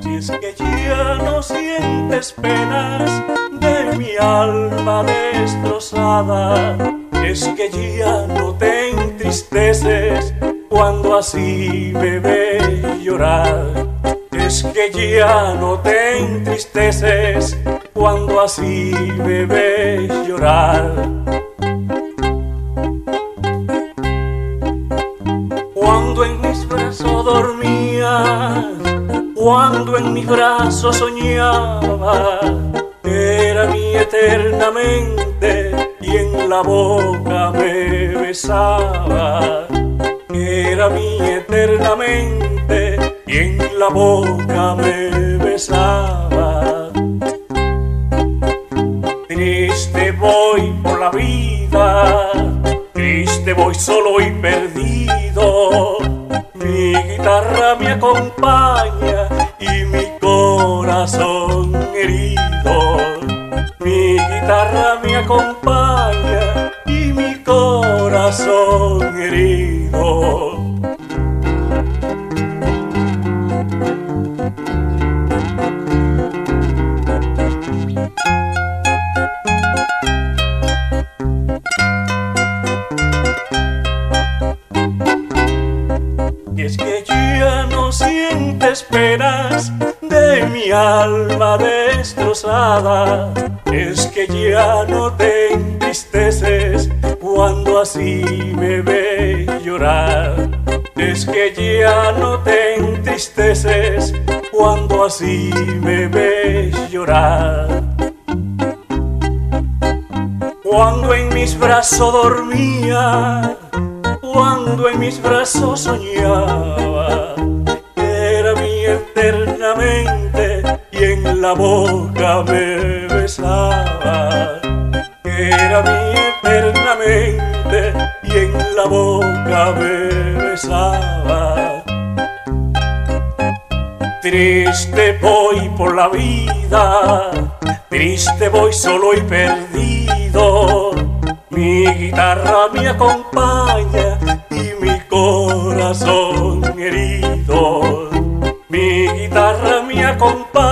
Si es que ya no sientes penas de mi alma destrozada, es que ya no te entristeces cuando así me ves llorar. Es que ya no te entristeces cuando así me ves llorar. Cuando en mis brazos soñaba, era mi eternamente y en la boca me besaba. Era mi eternamente y en la boca me besaba. Triste voy por la vida, triste voy solo y perdido. Mi guitarra me acompaña guitarra me acompaña y mi corazón herido. Es que ya no sientes penas mi alma destrozada. Es que ya no te entristeces cuando así me ves llorar. Es que ya no te entristeces cuando así me ves llorar. Cuando en mis brazos dormía cuando en mis brazos soñaba, era mi eternamente la boca me besaba. Era mi eternamente y en la boca me besaba. Triste voy por la vida, triste voy solo y perdido. Mi guitarra me acompaña y mi corazón herido. Mi guitarra me acompaña